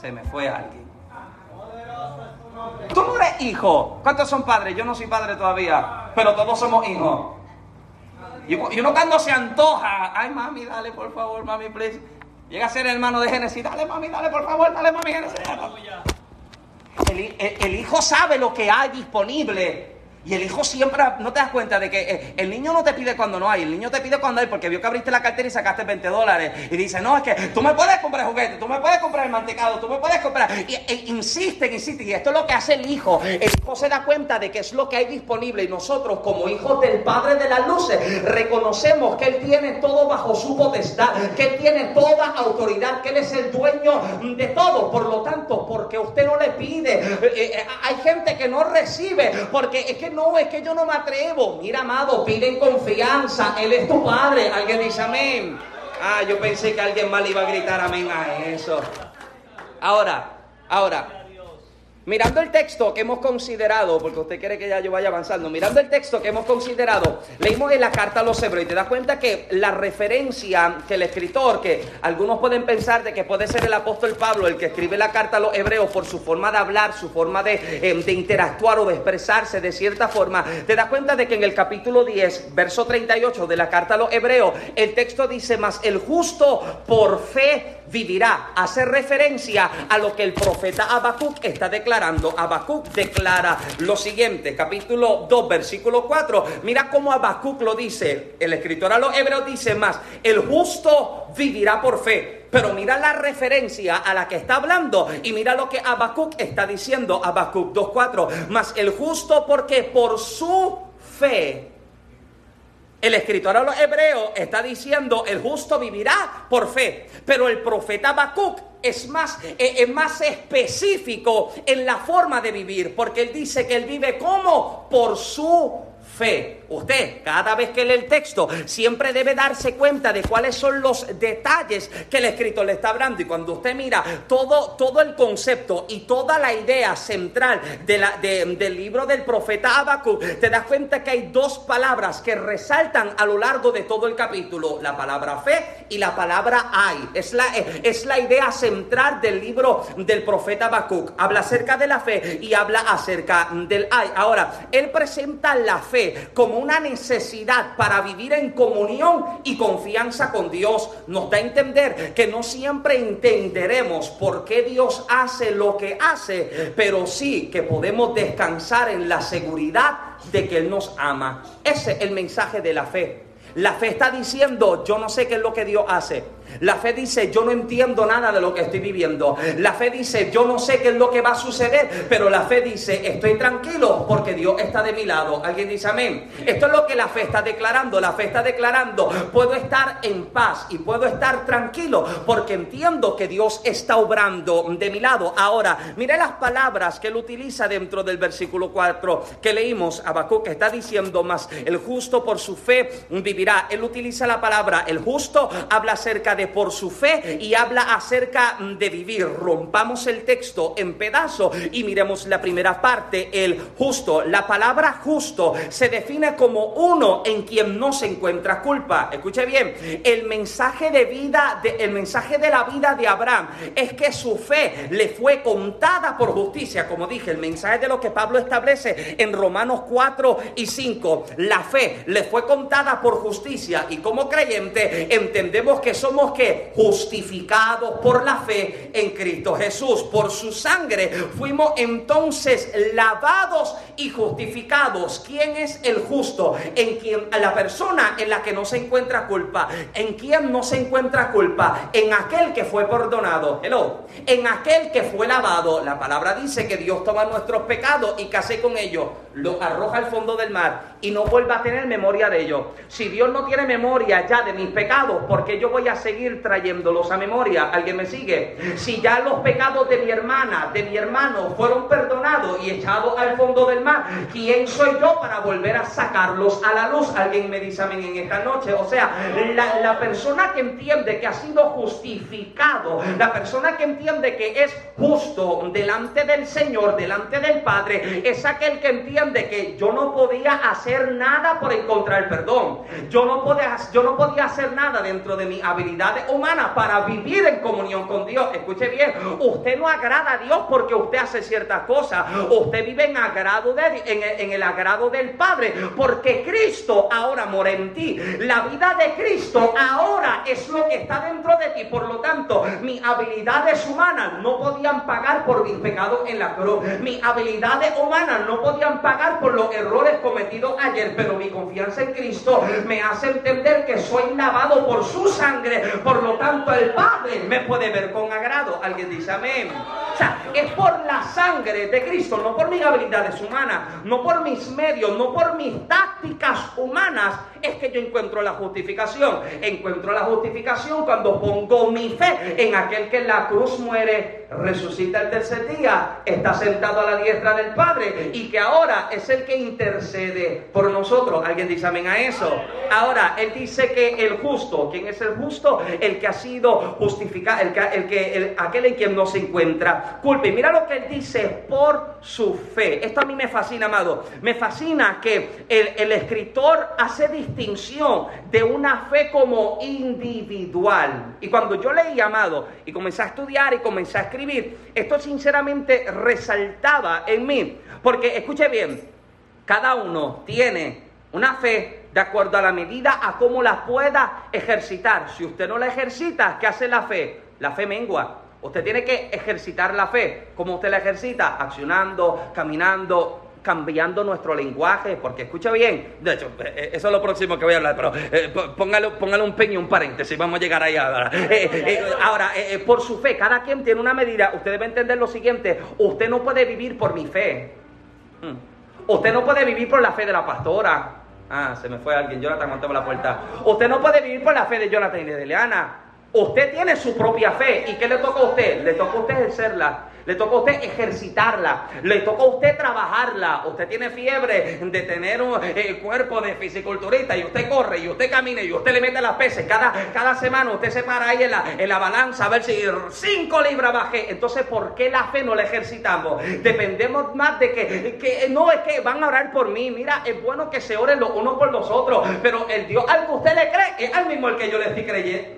Se me fue alguien. Tú no eres hijo. ¿Cuántos son padres? Yo no soy padre todavía, pero todos somos hijos. Y, uno cuando se antoja, ay mami, dale por favor, mami, please. Llega a ser el hermano de Génesis, dale mami, dale por favor, dale mami, Génesis. El, el, hijo sabe lo que hay disponible. Y el hijo siempre, no te das cuenta de que eh, el niño no te pide cuando no hay, el niño te pide cuando hay porque vio que abriste la cartera y sacaste 20 dólares. Y dice, no, es que tú me puedes comprar juguetes, tú me puedes comprar el mantecado, tú me puedes comprar. Y, e, insisten, insisten. Y esto es lo que hace el hijo. El hijo se da cuenta de que es lo que hay disponible. Y nosotros, como hijos del Padre de las Luces, reconocemos que Él tiene todo bajo su potestad, que Él tiene toda autoridad, que Él es el dueño de todo. Por lo tanto, porque usted no le pide, eh, eh, hay gente que no recibe, porque es que no, es que yo no me atrevo. Mira, amado, pide confianza. Él es tu padre. Alguien dice amén. Ah, yo pensé que alguien le iba a gritar amén a eso. Ahora, ahora, Mirando el texto que hemos considerado, porque usted quiere que ya yo vaya avanzando, mirando el texto que hemos considerado, leímos en la carta a los hebreos y te das cuenta que la referencia que el escritor, que algunos pueden pensar de que puede ser el apóstol Pablo el que escribe la carta a los hebreos por su forma de hablar, su forma de, eh, interactuar o de expresarse de cierta forma, te das cuenta de que en el capítulo 10, verso 38 de la carta a los hebreos, el texto dice más, el justo por fe vivirá. Hace referencia a lo que el profeta Habacuc está declarando. Habacuc declara lo siguiente, capítulo 2, versículo 4. Mira cómo Habacuc lo dice. El escritor a los hebreos dice más, el justo vivirá por fe. Pero mira la referencia a la que está hablando y mira lo que Habacuc está diciendo. Habacuc 2.4. Más el justo porque por su fe el escritor a los hebreos está diciendo, el justo vivirá por fe, pero el profeta Habacuc es más, eh, es más específico en la forma de vivir, porque él dice que él vive como por su fe. Usted, cada vez que lee el texto, siempre debe darse cuenta de cuáles son los detalles que el escritor le está hablando. Y cuando usted mira todo, todo el concepto y toda la idea central de la, del libro del profeta Habacuc, te das cuenta que hay dos palabras que resaltan a lo largo de todo el capítulo: la palabra fe y la palabra hay. Es la, es la idea central del libro del profeta Habacuc. Habla acerca de la fe y habla acerca del hay. Ahora, él presenta la fe como una necesidad para vivir en comunión y confianza con Dios. Nos da a entender que no siempre entenderemos por qué Dios hace lo que hace, pero sí que podemos descansar en la seguridad de que Él nos ama. Ese es el mensaje de la fe. La fe está diciendo, yo no sé qué es lo que Dios hace la fe dice, yo no entiendo nada de lo que estoy viviendo. La fe dice, yo no sé qué es lo que va a suceder, pero la fe dice, estoy tranquilo porque Dios está de mi lado. Alguien dice amén. Esto es lo que la fe está declarando. La fe está declarando, puedo estar en paz y puedo estar tranquilo porque entiendo que Dios está obrando de mi lado. Ahora, mire las palabras que él utiliza dentro del versículo 4 que leímos. Habacuc que está diciendo más, el justo por su fe vivirá. Él utiliza la palabra, el justo habla acerca de de por su fe y habla acerca de vivir. Rompamos el texto en pedazos y miremos la primera parte, el justo. La palabra justo se define como uno en quien no se encuentra culpa. Escuche bien, el mensaje de vida, de, el mensaje de la vida de Abraham es que su fe le fue contada por justicia. Como dije, el mensaje de lo que Pablo establece en Romanos 4 y 5, la fe le fue contada por justicia y como creyente entendemos que somos que justificados por la fe en Cristo Jesús. Por su sangre fuimos entonces lavados y justificados. ¿Quién es el justo? En quien la persona en la que no se encuentra culpa. ¿En quien no se encuentra culpa? En aquel que fue perdonado. Hello. En aquel que fue lavado. La palabra dice que Dios toma nuestros pecados y case con ellos. Los arroja al fondo del mar y no vuelva a tener memoria de ellos. Si Dios no tiene memoria ya de mis pecados, porque yo voy a seguir seguir trayéndolos a memoria. ¿Alguien me sigue? Si ya los pecados de mi hermana, de mi hermano, fueron perdonados y echados al fondo del mar, ¿quién soy yo para volver a sacarlos a la luz? Alguien me dice amén en esta noche. O sea, la, persona que entiende que ha sido justificado, la persona que entiende que es justo delante del Señor, delante del Padre, es aquel que entiende que yo no podía hacer nada por encontrar perdón. Yo no podía, yo no podía hacer nada dentro de mi habilidad humanas para vivir en comunión con Dios. Escuche bien, usted no agrada a Dios porque usted hace ciertas cosas. Usted vive en, agrado de, en, el agrado del Padre porque Cristo ahora mora en ti. La vida de Cristo ahora es lo que está dentro de ti. Por lo tanto, mis habilidades humanas no podían pagar por mis pecados en la cruz. Mis habilidades humanas no podían pagar por los errores cometidos ayer. Pero mi confianza en Cristo me hace entender que soy lavado por su sangre. Por lo tanto, el Padre me puede ver con agrado. Alguien dice amén. O sea, es por la sangre de Cristo, no por mis habilidades humanas, no por mis medios, no por mis tácticas humanas, es que yo encuentro la justificación. Encuentro la justificación cuando pongo mi fe en aquel que en la cruz muere, resucita el tercer día, está sentado a la diestra del Padre y que ahora es el que intercede por nosotros. ¿Alguien dice amén a eso? Ahora, él dice que el justo, ¿quién es el justo? El que ha sido justificado, el que, el que, aquel en quien no se encuentra culpa. Y mira lo que él dice, por su fe. Esto a mí me fascina, amado. Me fascina que el, el escritor hace distinción de una fe como individual. Y cuando yo leí, amado, y comencé a estudiar y comencé a escribir, esto sinceramente resaltaba en mí. Porque, escuche bien, cada uno tiene una fe de acuerdo a la medida a cómo la pueda ejercitar. Si usted no la ejercita, ¿qué hace la fe? La fe mengua. Usted tiene que ejercitar la fe. ¿Cómo usted la ejercita? Accionando, caminando, cambiando nuestro lenguaje, porque escucha bien, de hecho, eh, eh, eso es lo próximo que voy a hablar, pero eh, póngale, un peño, un paréntesis, vamos a llegar allá. Ahora, ahora por su fe, cada quien tiene una medida, usted debe entender lo siguiente, usted no puede vivir por mi fe, hmm. usted no puede vivir por la fe de la pastora, ah, se me fue alguien, Jonathan, aguantame la puerta, usted no puede vivir por la fe de Jonathan y de Leana, usted tiene su propia fe, ¿y qué le toca a usted? Le toca a usted ejercerla le toca a usted ejercitarla, le toca a usted trabajarla. Usted tiene fiebre de tener un eh, cuerpo de fisiculturista y usted corre y usted camina y usted le mete las peces. Cada, cada semana usted se para ahí en la, en la balanza a ver si cinco libras bajé. Entonces, ¿por qué la fe no la ejercitamos? Dependemos más de que, que no es que van a orar por mí. Mira, es bueno que se oren los unos por los otros, pero el Dios al que usted le cree es al mismo el que yo le estoy creyendo.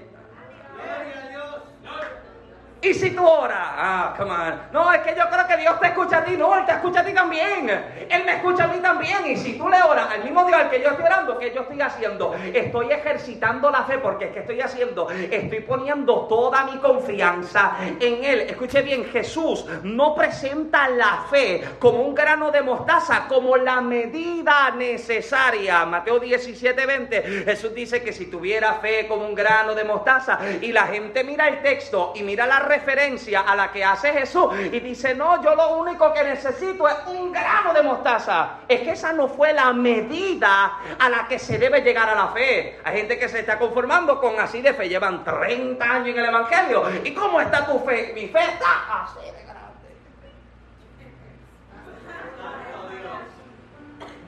¿Y si tú oras? Ah, come on. No, es que yo creo que Dios te escucha a ti. No, Él te escucha a ti también. Él me escucha a mí también. Y si tú le oras al mismo Dios al que yo estoy orando, ¿qué yo estoy haciendo? Estoy ejercitando la fe porque es que estoy haciendo, estoy poniendo toda mi confianza en Él. Escuche bien, Jesús no presenta la fe como un grano de mostaza, como la medida necesaria. Mateo 17, 20. Jesús dice que si tuviera fe como un grano de mostaza y la gente mira el texto y mira la referencia a la que hace Jesús y dice, no, yo lo único que necesito es un grano de mostaza. Es que esa no fue la medida a la que se debe llegar a la fe. Hay gente que se está conformando con así de fe, llevan 30 años en el Evangelio. ¿Y cómo está tu fe? Mi fe está así de grande.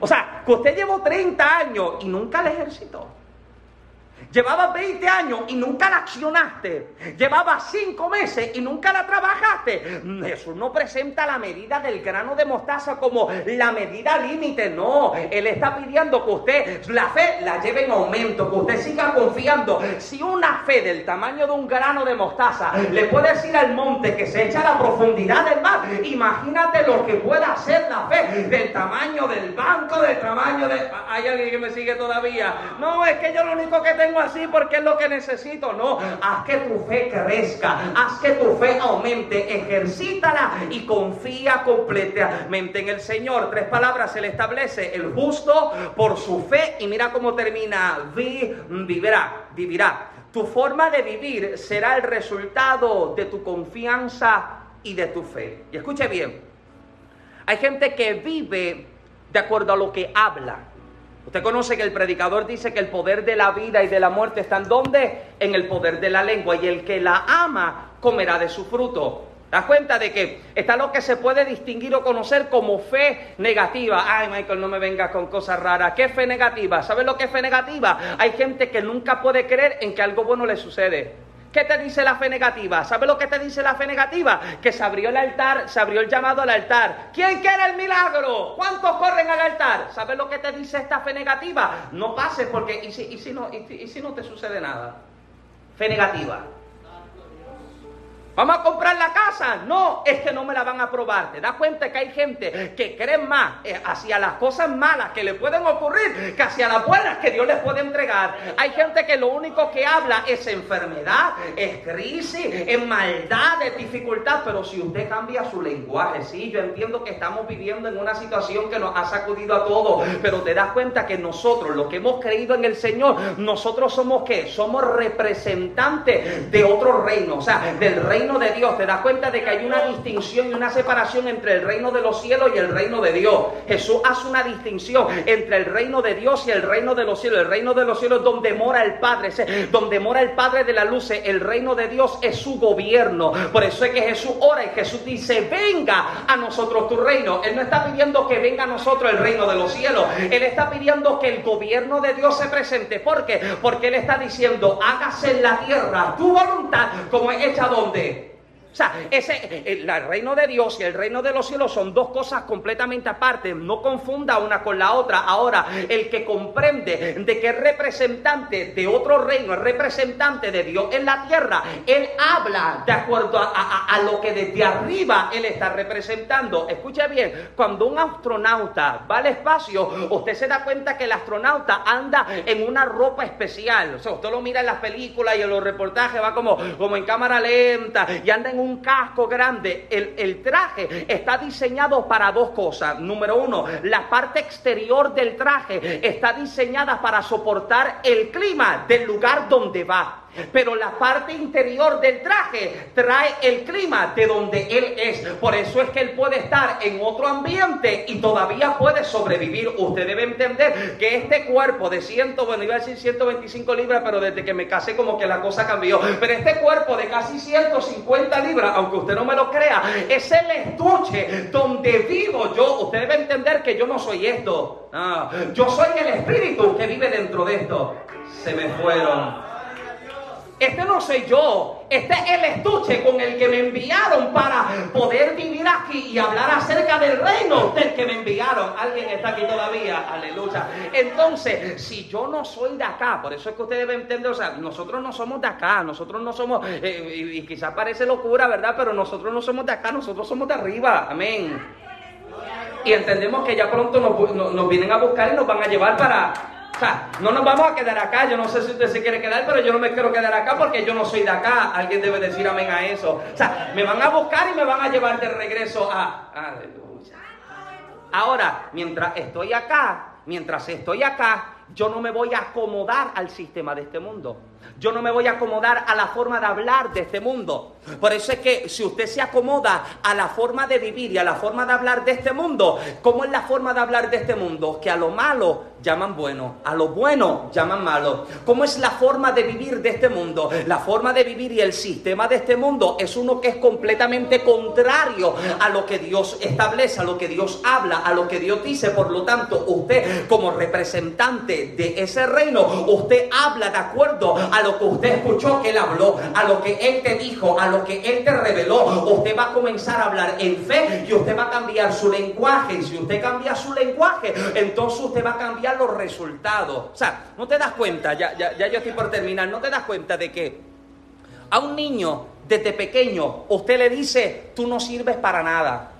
O sea, que usted llevó 30 años y nunca la ejercitó. Llevaba 20 años y nunca la accionaste. Llevaba 5 meses y nunca la trabajaste. Jesús no presenta la medida del grano de mostaza como la medida límite. No, Él está pidiendo que usted la fe la lleve en aumento, que usted siga confiando. Si una fe del tamaño de un grano de mostaza le puede decir al monte que se echa a la profundidad del mar, imagínate lo que puede hacer la fe del tamaño del banco, del tamaño de... ¿Hay alguien que me sigue todavía? No, es que yo lo único que tengo así porque es lo que necesito. No, haz que tu fe crezca, haz que tu fe aumente, ejercítala y confía completamente en el Señor. Tres palabras se le establece. El justo por su fe y mira cómo termina. vivirá, vivirá. Tu forma de vivir será el resultado de tu confianza y de tu fe. Y escuche bien, hay gente que vive de acuerdo a lo que habla. Usted conoce que el predicador dice que el poder de la vida y de la muerte está en dónde? En el poder de la lengua. Y el que la ama comerá de su fruto. ¿Das cuenta de que está lo que se puede distinguir o conocer como fe negativa? Ay, Michael, no me vengas con cosas raras. ¿Qué fe negativa? ¿Sabes lo que es fe negativa? Hay gente que nunca puede creer en que algo bueno le sucede. ¿Qué te dice la fe negativa? ¿Sabes lo que te dice la fe negativa? Que se abrió el altar, se abrió el llamado al altar. ¿Quién quiere el milagro? ¿Cuántos corren al altar? ¿Sabes lo que te dice esta fe negativa? No pases porque, ¿y si, y si no, y, si no te sucede nada? Fe negativa. ¿Vamos a comprar la casa? No, es que no me la van a aprobar. ¿Te das cuenta que hay gente que cree más eh, hacia las cosas malas que le pueden ocurrir que hacia las buenas que Dios les puede entregar? Hay gente que lo único que habla es enfermedad, es crisis, es maldad, es dificultad. Pero si usted cambia su lenguaje, sí, yo entiendo que estamos viviendo en una situación que nos ha sacudido a todos, pero te das cuenta que nosotros, los que hemos creído en el Señor, nosotros somos qué? Somos representantes de otro reino, o sea, del reino de Dios, te das cuenta de que hay una distinción y una separación entre el reino de los cielos y el reino de Dios. Jesús hace una distinción entre el reino de Dios y el reino de los cielos. El reino de los cielos es donde mora el Padre, donde mora el Padre de la luz. El reino de Dios es su gobierno. Por eso es que Jesús ora y Jesús dice, venga a nosotros tu reino. Él no está pidiendo que venga a nosotros el reino de los cielos. Él está pidiendo que el gobierno de Dios se presente. ¿Por qué? Porque Él está diciendo, hágase en la tierra tu voluntad como es hecha donde o sea, ese, el, reino de Dios y el reino de los cielos son dos cosas completamente aparte. No confunda una con la otra. Ahora, el que comprende de que es representante de otro reino, es representante de Dios en la tierra, él habla de acuerdo a, a lo que desde arriba él está representando. Escuche bien, cuando un astronauta va al espacio, usted se da cuenta que el astronauta anda en una ropa especial. O sea, usted lo mira en las películas y en los reportajes, va como, como en cámara lenta y anda en un casco grande. El, traje está diseñado para dos cosas. Número uno, la parte exterior del traje está diseñada para soportar el clima del lugar donde va. Pero la parte interior del traje trae el clima de donde él es. Por eso es que él puede estar en otro ambiente y todavía puede sobrevivir. Usted debe entender que este cuerpo de 100, bueno, iba a decir 125 libras, pero desde que me casé como que la cosa cambió. Pero este cuerpo de casi 150 libras, aunque usted no me lo crea, es el estuche donde vivo yo. Usted debe entender que yo no soy esto. yo soy el espíritu que vive dentro de esto. Se me fueron. Este no soy yo, este es el estuche con el que me enviaron para poder vivir aquí y hablar acerca del reino del que me enviaron. Alguien está aquí todavía, aleluya. Entonces, si yo no soy de acá, por eso es que usted debe entender, o sea, nosotros no somos de acá, nosotros no somos, eh, y, quizás parece locura, ¿verdad? Pero nosotros no somos de acá, nosotros somos de arriba, amén. Y entendemos que ya pronto nos vienen a buscar y nos van a llevar para no nos vamos a quedar acá. Yo no sé si usted se quiere quedar, pero yo no me quiero quedar acá porque yo no soy de acá. Alguien debe decir amén a eso. O sea, me van a buscar y me van a llevar de regreso a... Ahora, mientras estoy acá, mientras estoy acá, yo no me voy a acomodar al sistema de este mundo. Yo no me voy a acomodar a la forma de hablar de este mundo. Por eso es que si usted se acomoda a la forma de vivir y a la forma de hablar de este mundo, ¿cómo es la forma de hablar de este mundo? Que a lo malo llaman bueno, a lo bueno llaman malo. ¿Cómo es la forma de vivir de este mundo? La forma de vivir y el sistema de este mundo es uno que es completamente contrario a lo que Dios establece, a lo que Dios habla, a lo que Dios dice. Por lo tanto, usted como representante de ese reino, usted habla de acuerdo a lo que usted escuchó que Él habló, a lo que Él te dijo, a lo que Él te reveló. Usted va a comenzar a hablar en fe y usted va a cambiar su lenguaje. Y si usted cambia su lenguaje, entonces usted va a cambiar los resultados. O sea, no te das cuenta, ya, ya, ya yo estoy por terminar, no te das cuenta de que a un niño desde pequeño usted le dice, tú no sirves para nada.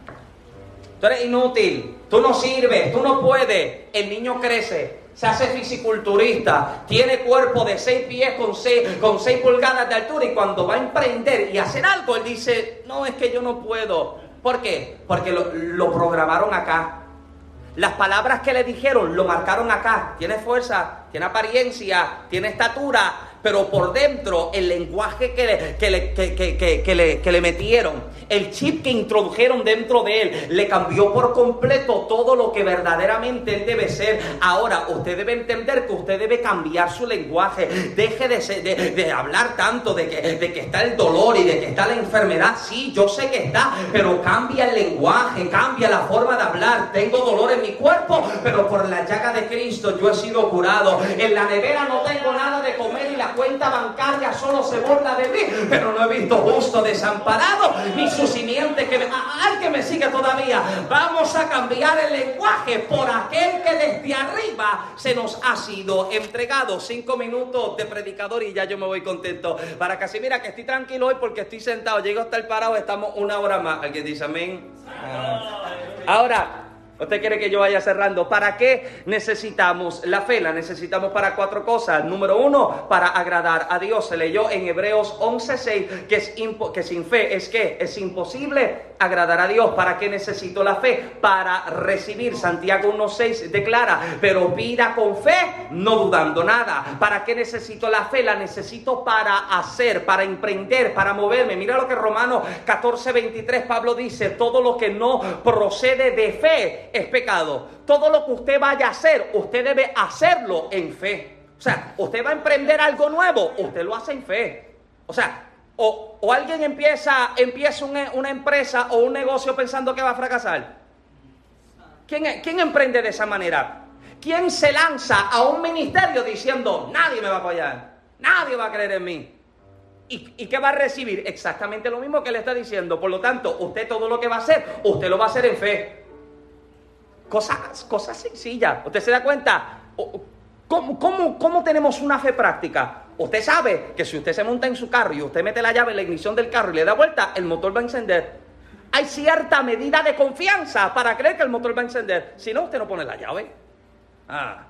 Tú eres inútil, tú no sirves, tú no puedes. El niño crece, se hace fisiculturista, tiene cuerpo de 6 pies con 6, con seis pulgadas de altura y cuando va a emprender y hacer algo, él dice, no, es que yo no puedo. ¿Por qué? Porque lo, lo programaron acá. Las palabras que le dijeron lo marcaron acá. Tiene fuerza, tiene apariencia, tiene estatura, pero por dentro el lenguaje que le, que le, que, le, que le metieron, el chip que introdujeron dentro de él, le cambió por completo todo lo que verdaderamente él debe ser. Ahora, usted debe entender que usted debe cambiar su lenguaje. Deje de, de, hablar tanto de que, de que está el dolor y de que está la enfermedad. Sí, yo sé que está, pero cambia el lenguaje, cambia la forma de hablar. Tengo dolor en mi cuerpo, pero por la llaga de Cristo yo he sido curado. En la nevera no tengo nada de comer y la cuenta bancaria solo se burla de mí, pero no he visto justo desamparado, ni su simiente que me... que me sigue todavía. Vamos a cambiar el lenguaje por aquel que desde arriba se nos ha sido entregado. Cinco minutos de predicador y ya yo me voy contento. Para casi mira que estoy tranquilo hoy porque estoy sentado. Llego hasta el parado, estamos una hora más. Alguien dice amén. Ah. Ahora, Usted quiere que yo vaya cerrando. ¿Para qué necesitamos la fe? La necesitamos para cuatro cosas. Número uno, para agradar a Dios. Se leyó en Hebreos 11:6 que, que sin fe es que es imposible agradar a Dios. ¿Para qué necesito la fe? Para recibir. Santiago 1:6 declara, pero pida con fe, no dudando nada. ¿Para qué necesito la fe? La necesito para hacer, para emprender, para moverme. Mira lo que Romanos 14:23 Pablo dice, todo lo que no procede de fe es pecado. Todo lo que usted vaya a hacer, usted debe hacerlo en fe. O sea, usted va a emprender algo nuevo, usted lo hace en fe. O sea, o, alguien empieza, empieza una, empresa o un negocio pensando que va a fracasar. ¿Quién, ¿Quién emprende de esa manera? ¿Quién se lanza a un ministerio diciendo, nadie me va a apoyar, nadie va a creer en mí? ¿Y, ¿Y, qué va a recibir? Exactamente lo mismo que le está diciendo. Por lo tanto, usted todo lo que va a hacer, usted lo va a hacer en fe. Cosas, cosas sencillas. ¿Usted se da cuenta? ¿Cómo, cómo, cómo tenemos una fe práctica? Usted sabe que si usted se monta en su carro y usted mete la llave en la ignición del carro y le da vuelta, el motor va a encender. Hay cierta medida de confianza para creer que el motor va a encender. Si no, usted no pone la llave. Ah.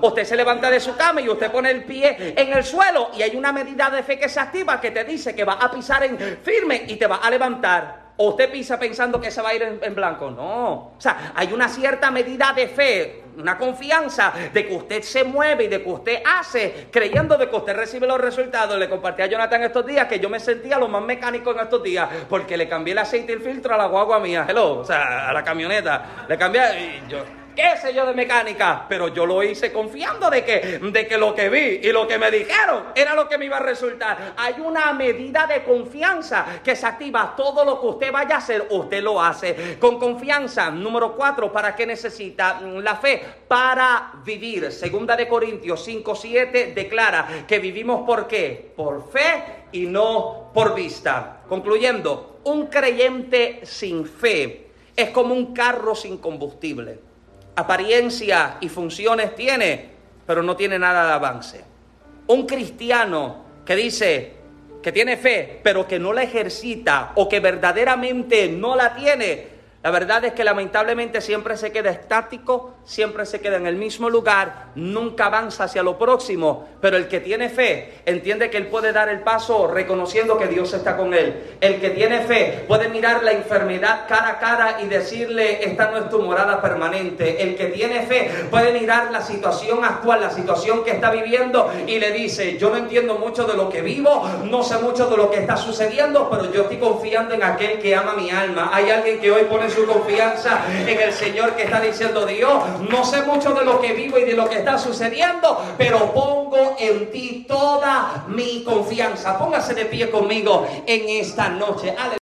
Usted se levanta de su cama y usted pone el pie en el suelo y hay una medida de fe que se activa que te dice que va a pisar en firme y te va a levantar. ¿O usted pisa pensando que se va a ir en, blanco? No. O sea, hay una cierta medida de fe, una confianza de que usted se mueve y de que usted hace, creyendo de que usted recibe los resultados. Le compartí a Jonathan estos días que yo me sentía lo más mecánico en estos días porque le cambié el aceite y el filtro a la guagua mía. Hello, o sea, a la camioneta. Le cambié y yo qué sé yo de mecánica, pero yo lo hice confiando de que, de que lo que vi y lo que me dijeron era lo que me iba a resultar. Hay una medida de confianza que se activa. Todo lo que usted vaya a hacer, usted lo hace con confianza. Número cuatro, ¿para qué necesita la fe? Para vivir. Segunda de Corintios 5, 7 declara que vivimos por qué? Por fe y no por vista. Concluyendo, un creyente sin fe es como un carro sin combustible apariencia y funciones tiene, pero no tiene nada de avance. Un cristiano que dice que tiene fe, pero que no la ejercita o que verdaderamente no la tiene, la verdad es que lamentablemente siempre se queda estático, siempre se queda en el mismo lugar, nunca avanza hacia lo próximo, pero el que tiene fe entiende que él puede dar el paso reconociendo que Dios está con él. El que tiene fe puede mirar la enfermedad cara a cara y decirle, esta no es tu morada permanente. El que tiene fe puede mirar la situación actual, la situación que está viviendo y le dice, yo no entiendo mucho de lo que vivo, no sé mucho de lo que está sucediendo, pero yo estoy confiando en aquel que ama mi alma. Hay alguien que hoy pone su confianza en el Señor que está diciendo Dios, no sé mucho de lo que vivo y de lo que está sucediendo, pero pongo en ti toda mi confianza. Póngase de pie conmigo en esta noche.